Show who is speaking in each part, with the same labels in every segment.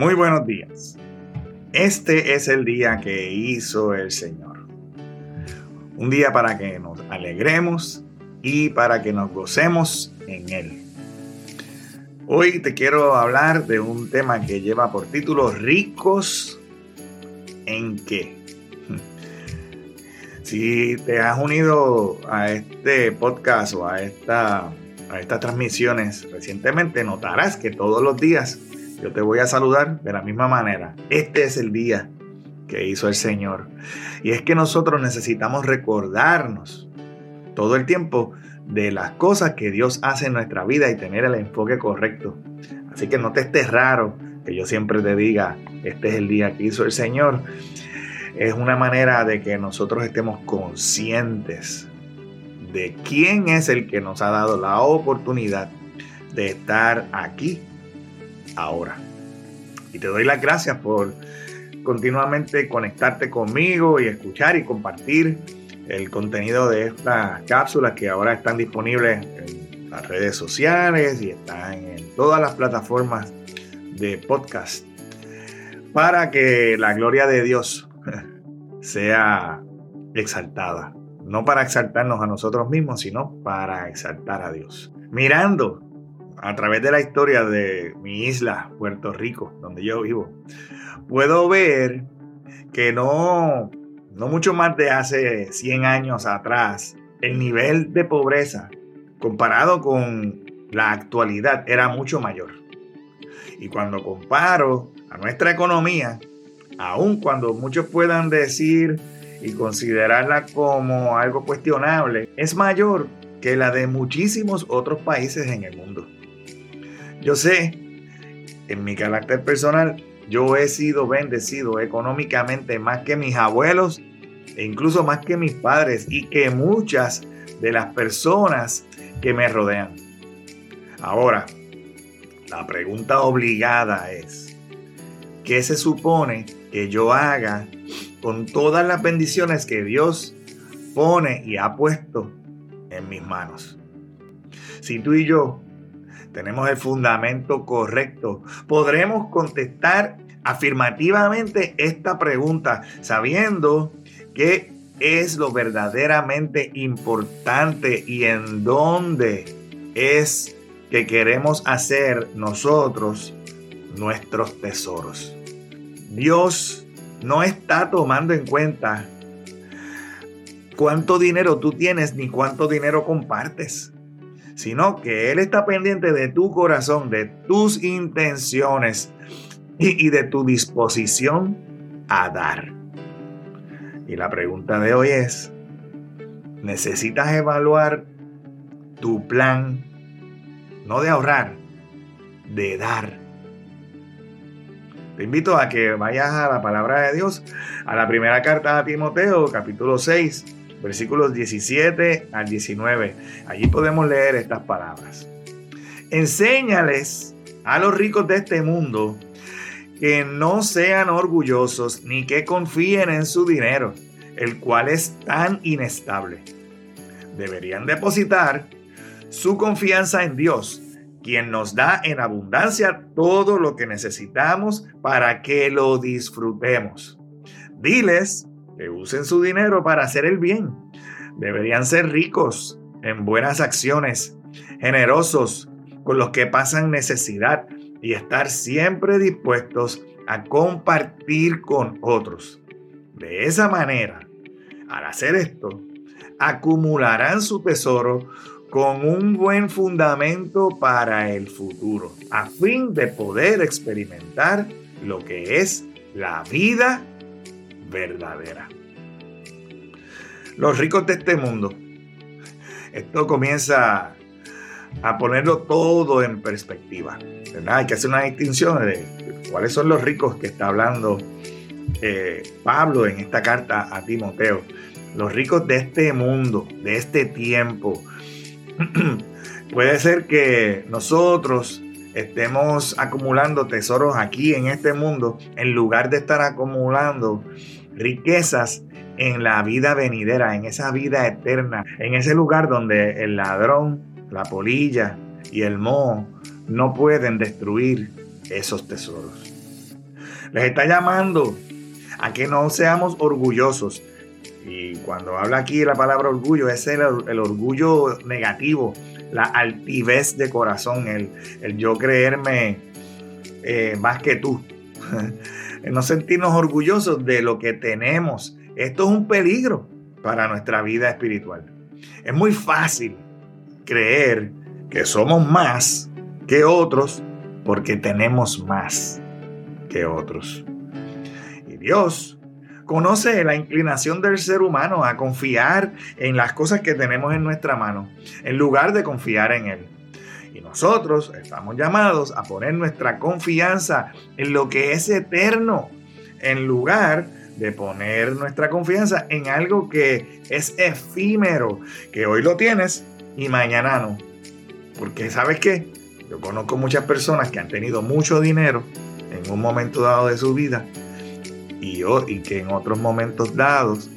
Speaker 1: Muy buenos días. Este es el día que hizo el Señor. Un día para que nos alegremos y para que nos gocemos en Él. Hoy te quiero hablar de un tema que lleva por título Ricos en qué. Si te has unido a este podcast o a, esta, a estas transmisiones recientemente, notarás que todos los días yo te voy a saludar de la misma manera. Este es el día que hizo el Señor. Y es que nosotros necesitamos recordarnos todo el tiempo de las cosas que Dios hace en nuestra vida y tener el enfoque correcto. Así que no te estés raro que yo siempre te diga, este es el día que hizo el Señor. Es una manera de que nosotros estemos conscientes de quién es el que nos ha dado la oportunidad de estar aquí ahora. Y te doy las gracias por continuamente conectarte conmigo y escuchar y compartir el contenido de estas cápsulas que ahora están disponibles en las redes sociales y están en todas las plataformas de podcast para que la gloria de Dios sea exaltada. No para exaltarnos a nosotros mismos, sino para exaltar a Dios. Mirando a través de la historia de mi isla, Puerto Rico, donde yo vivo, puedo ver que no, no mucho más de hace 100 años atrás, el nivel de pobreza comparado con la actualidad era mucho mayor. Y cuando comparo a nuestra economía, aun cuando muchos puedan decir y considerarla como algo cuestionable, es mayor que la de muchísimos otros países en el mundo. Yo sé, en mi carácter personal, yo he sido bendecido económicamente más que mis abuelos e incluso más que mis padres y que muchas de las personas que me rodean. Ahora, la pregunta obligada es, ¿qué se supone que yo haga con todas las bendiciones que Dios pone y ha puesto en mis manos? Si tú y yo tenemos el fundamento correcto, podremos contestar afirmativamente esta pregunta sabiendo qué es lo verdaderamente importante y en dónde es que queremos hacer nosotros nuestros tesoros. Dios no está tomando en cuenta cuánto dinero tú tienes ni cuánto dinero compartes sino que Él está pendiente de tu corazón, de tus intenciones y, de tu disposición a dar. Y la pregunta de hoy es, necesitas evaluar tu plan, no de ahorrar, de dar. Te invito a que vayas a la palabra de Dios, a la primera carta a Timoteo, capítulo 6, versículos 17 al 19. Allí podemos leer estas palabras. Enséñales a los ricos de este mundo que no sean orgullosos ni que confíen en su dinero, el cual es tan inestable. Deberían depositar su confianza en Dios, quien nos da en abundancia todo lo que necesitamos para que lo disfrutemos. Diles que usen su dinero para hacer el bien. Deberían ser ricos en buenas acciones, generosos con los que pasan necesidad y estar siempre dispuestos a compartir con otros. De esa manera, al hacer esto, acumularán su tesoro con un buen fundamento para el futuro, a fin de poder experimentar lo que es la vida verdadera. Los ricos de este mundo. Esto comienza a ponerlo todo en perspectiva. Hay que hacer una distinción de cuáles son los ricos que está hablando eh, Pablo en esta carta a Timoteo. Los ricos de este mundo, de este tiempo. Puede ser que nosotros estemos acumulando tesoros aquí en este mundo en lugar de estar acumulando riquezas en la vida venidera, en esa vida eterna, en ese lugar donde el ladrón, la polilla y el moho no pueden destruir esos tesoros. Les está llamando a que no seamos orgullosos. Y cuando habla aquí la palabra orgullo, es el, orgullo negativo, la altivez de corazón, el, yo creerme eh, más que tú. no sentirnos orgullosos de lo que tenemos. Esto es un peligro para nuestra vida espiritual. Es muy fácil creer que somos más que otros porque tenemos más que otros. Y Dios conoce la inclinación del ser humano a confiar en las cosas que tenemos en nuestra mano, en lugar de confiar en Él. Y nosotros estamos llamados a poner nuestra confianza en lo que es eterno, en lugar de poner nuestra confianza en algo que es efímero, que hoy lo tienes y mañana no. Porque sabes qué? Yo conozco muchas personas que han tenido mucho dinero en un momento dado de su vida y, y que en otros momentos dados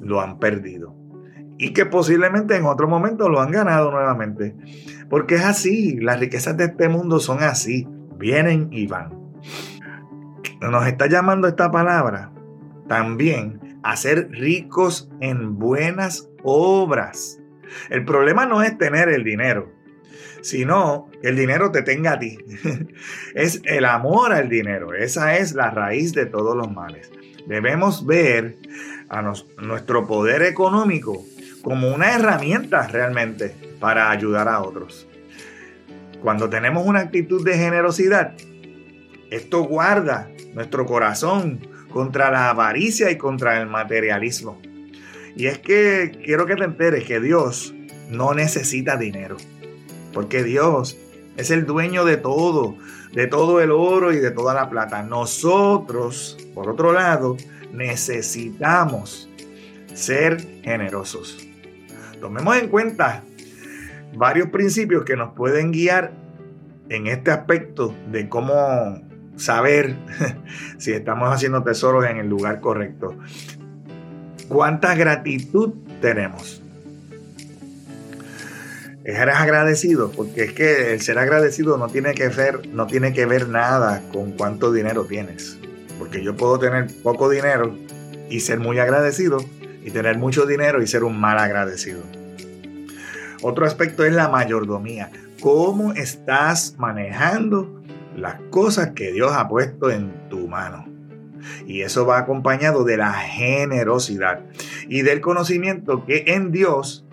Speaker 1: lo han perdido. Y que posiblemente en otro momento lo han ganado nuevamente. Porque es así, las riquezas de este mundo son así, vienen y van. Nos está llamando esta palabra también a ser ricos en buenas obras. El problema no es tener el dinero, sino que el dinero te tenga a ti. es el amor al dinero. Esa es la raíz de todos los males. Debemos ver a nuestro poder económico como una herramienta realmente para ayudar a otros. Cuando tenemos una actitud de generosidad, esto guarda nuestro corazón contra la avaricia y contra el materialismo. Y es que quiero que te enteres que Dios no necesita dinero, porque Dios es el dueño de todo, de todo el oro y de toda la plata. Nosotros, por otro lado, necesitamos ser generosos. Tomemos en cuenta varios principios que nos pueden guiar en este aspecto de cómo saber si estamos haciendo tesoros en el lugar correcto cuánta gratitud tenemos. Eres agradecido, porque es que el ser agradecido no tiene que ver, no tiene que ver nada con cuánto dinero tienes. Porque yo puedo tener poco dinero y ser muy agradecido, y tener mucho dinero y ser un mal agradecido. Otro aspecto es la mayordomía. ¿Cómo estás manejando las cosas que Dios ha puesto en tu mano? Y eso va acompañado de la generosidad y del conocimiento que en Dios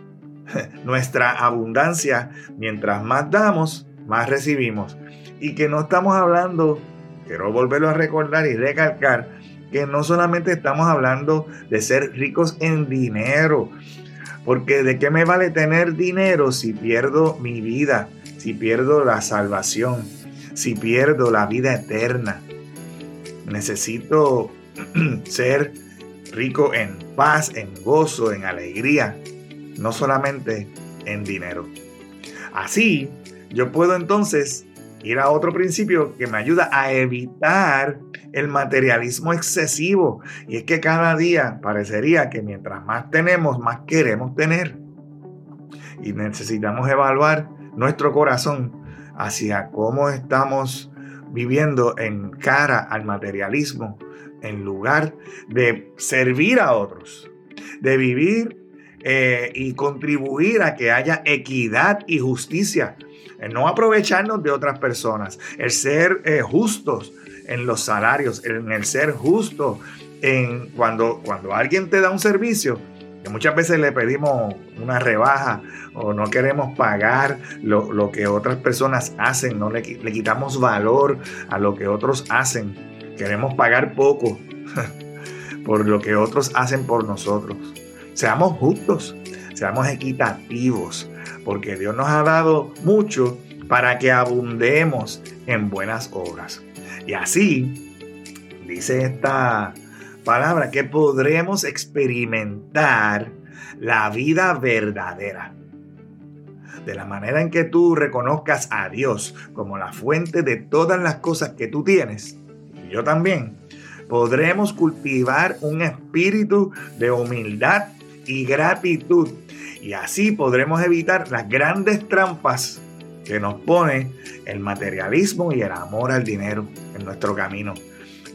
Speaker 1: nuestra abundancia, mientras más damos, más recibimos. Y que no estamos hablando, quiero volverlo a recordar y recalcar, que no solamente estamos hablando de ser ricos en dinero, porque de qué me vale tener dinero si pierdo mi vida, si pierdo la salvación, si pierdo la vida eterna. Necesito ser rico en paz, en gozo, en alegría, no solamente en dinero. Así, yo puedo entonces ir a otro principio que me ayuda a evitar el materialismo excesivo. Y es que cada día parecería que mientras más tenemos, más queremos tener. Y necesitamos evaluar nuestro corazón hacia cómo estamos viviendo en cara al materialismo en lugar de servir a otros, de vivir eh, y contribuir a que haya equidad y justicia, el no aprovecharnos de otras personas, el ser eh, justos en los salarios, en el ser justo en cuando, cuando alguien te da un servicio, muchas veces le pedimos una rebaja o no queremos pagar lo, que otras personas hacen, no le, le, quitamos valor a lo que otros hacen, queremos pagar poco por lo que otros hacen por nosotros. Seamos justos, seamos equitativos, porque Dios nos ha dado mucho para que abundemos en buenas obras. Y así, dice esta palabra que podremos experimentar la vida verdadera. De la manera en que tú reconozcas a Dios como la fuente de todas las cosas que tú tienes, y yo también, podremos cultivar un espíritu de humildad y gratitud. Y así podremos evitar las grandes trampas que nos pone el materialismo y el amor al dinero en nuestro camino.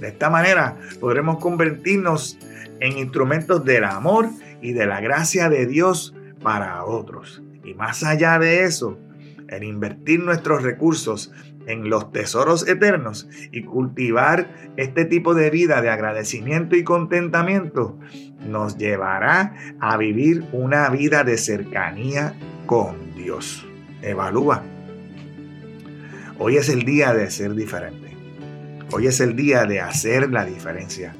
Speaker 1: De esta manera podremos convertirnos en instrumentos del amor y de la gracia de Dios para otros. Y más allá de eso, en invertir nuestros recursos en los tesoros eternos y cultivar este tipo de vida de agradecimiento y contentamiento, nos llevará a vivir una vida de cercanía con Dios. Evalúa. Hoy es el día de ser diferente. Hoy es el día de hacer la diferencia.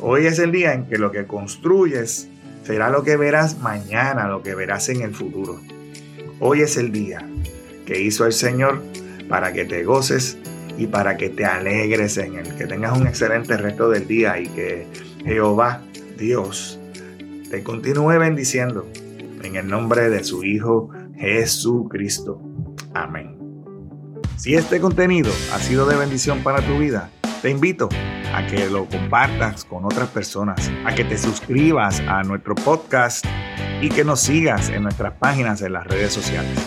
Speaker 1: Hoy es el día en que lo que construyes será lo que verás mañana, lo que verás en el futuro. Hoy es el día que hizo el Señor para que te goces y para que te alegres en él. Que tengas un excelente resto del día y que Jehová, Dios, te continúe bendiciendo en el nombre de su Hijo Jesucristo. Amén. Si este contenido ha sido de bendición para tu vida, te invito a que lo compartas con otras personas, a que te suscribas a nuestro podcast y que nos sigas en nuestras páginas en las redes sociales.